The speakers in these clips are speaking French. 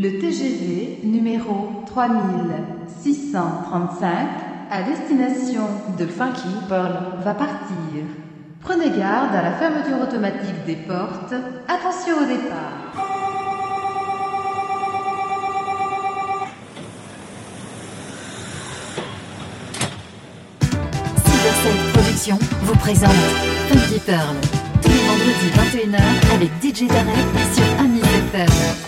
Le TGV numéro 3635 à destination de Funky Pearl va partir. Prenez garde à la fermeture automatique des portes. Attention au départ. Cybercell production vous présente Funky Pearl tous les vendredis 21h avec DJ Darek sur Amis FM.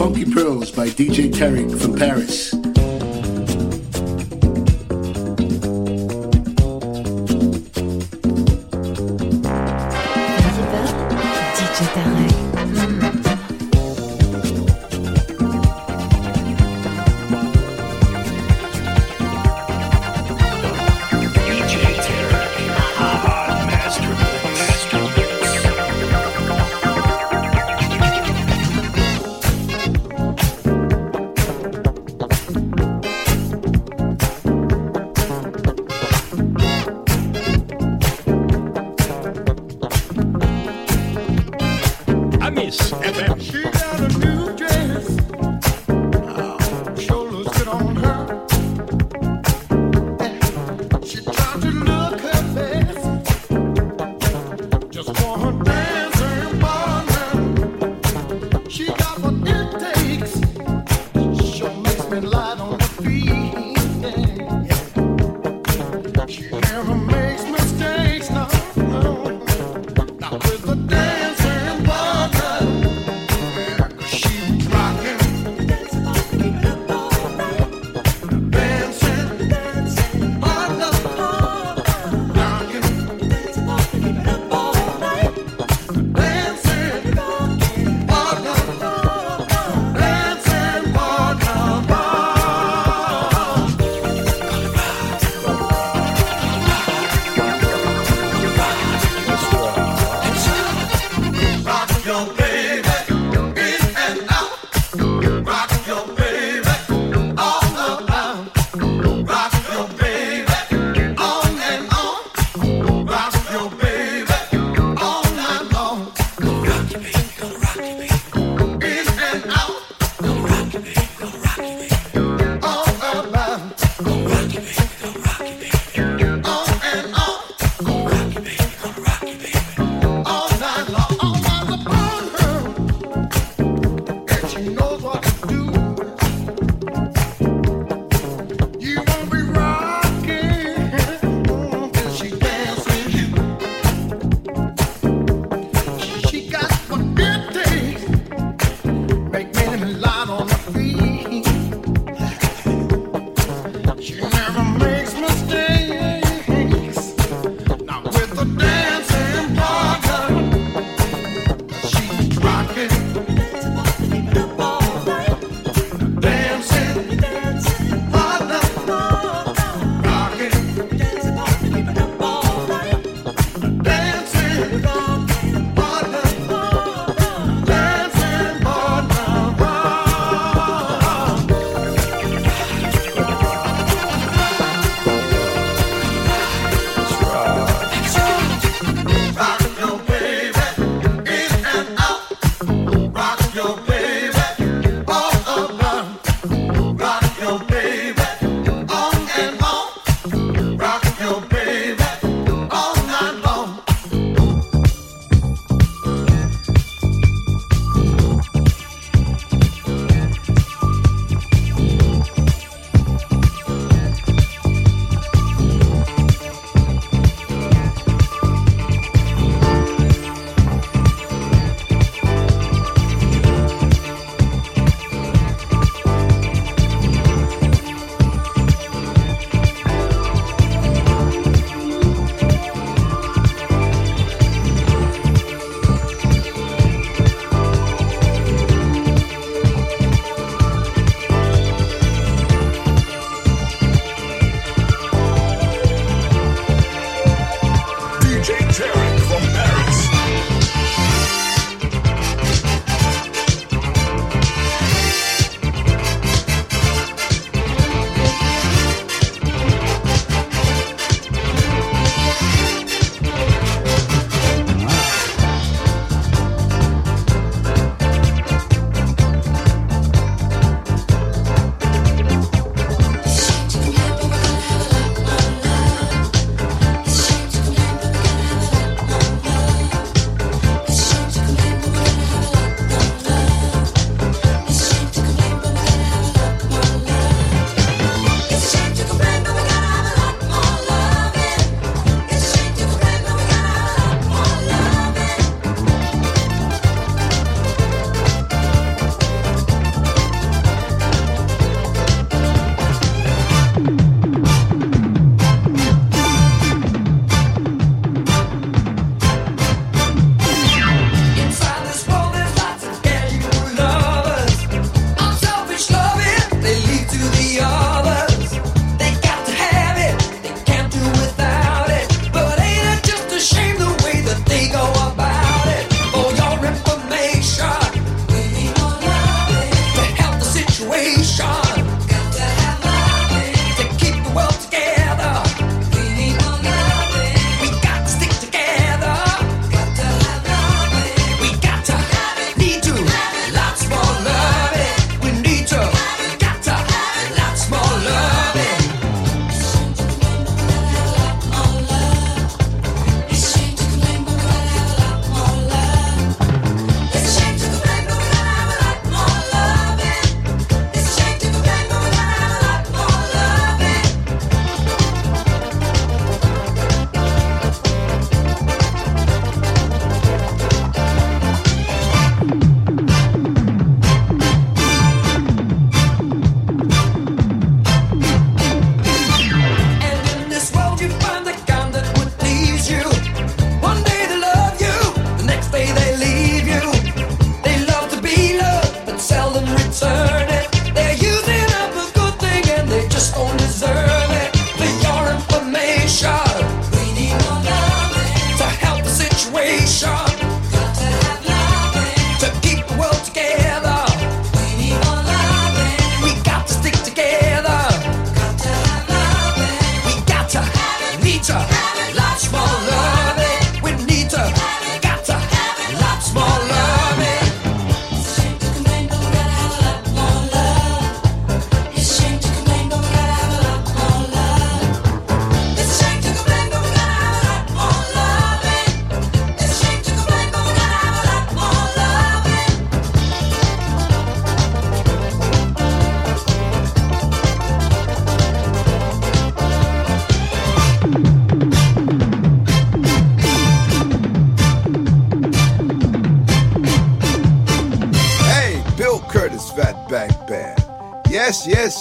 Funky Pearls by DJ Tarek from Paris.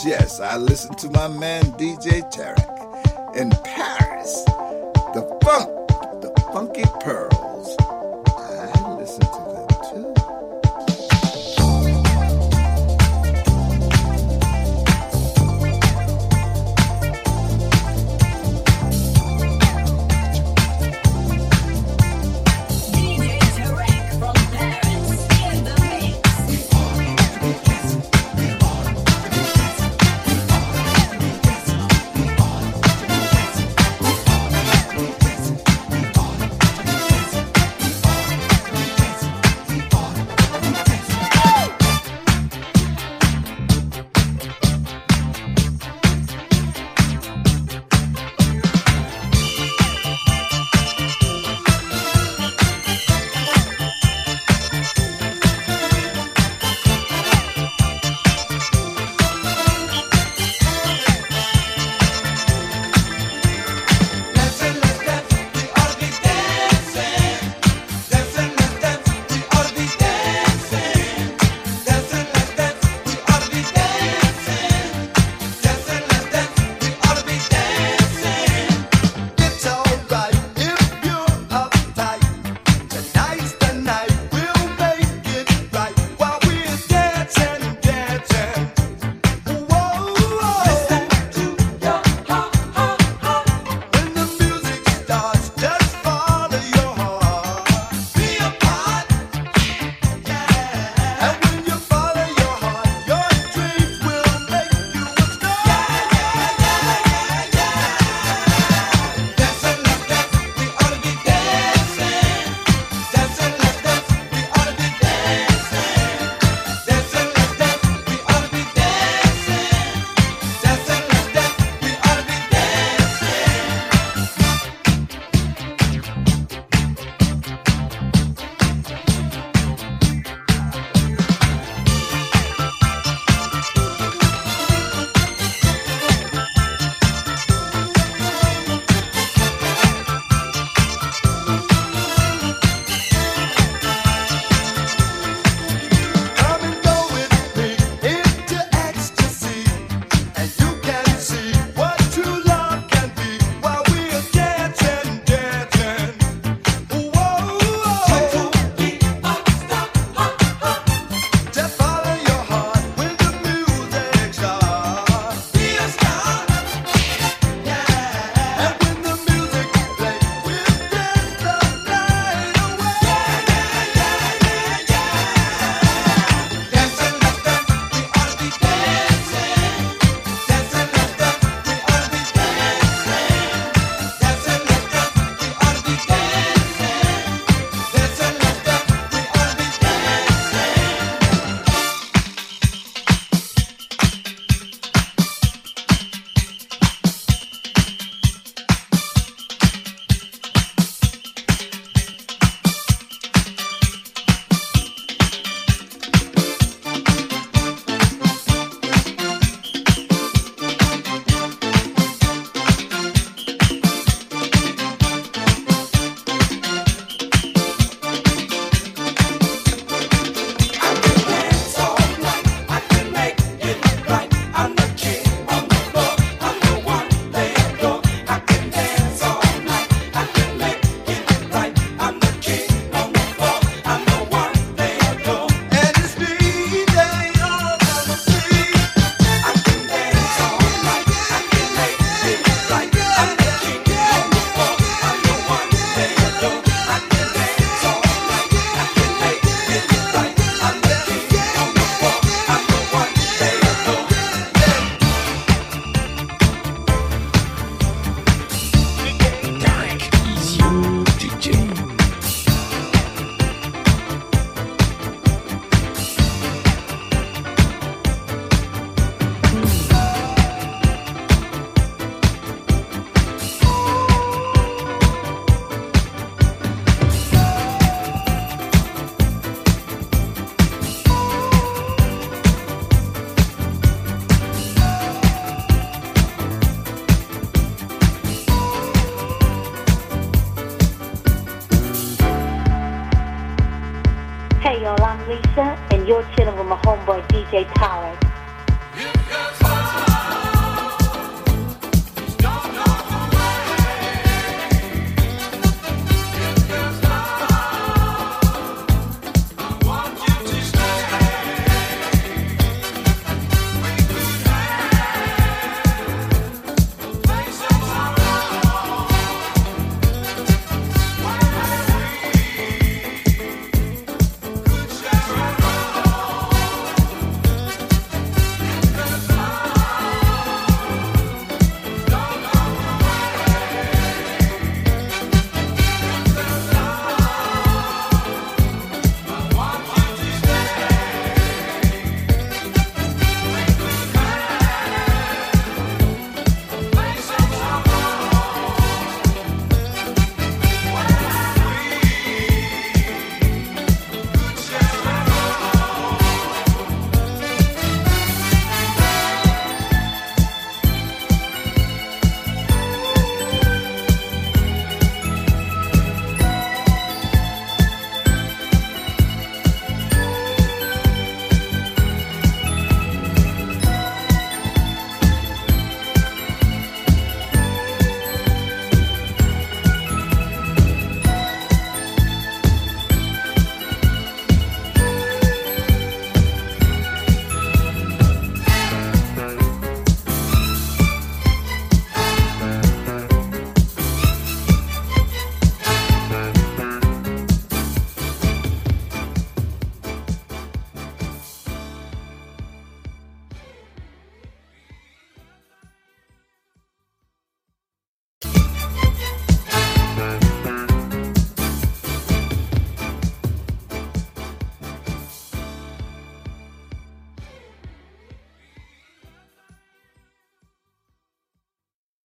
yes, I listen to my man DJ Tarek and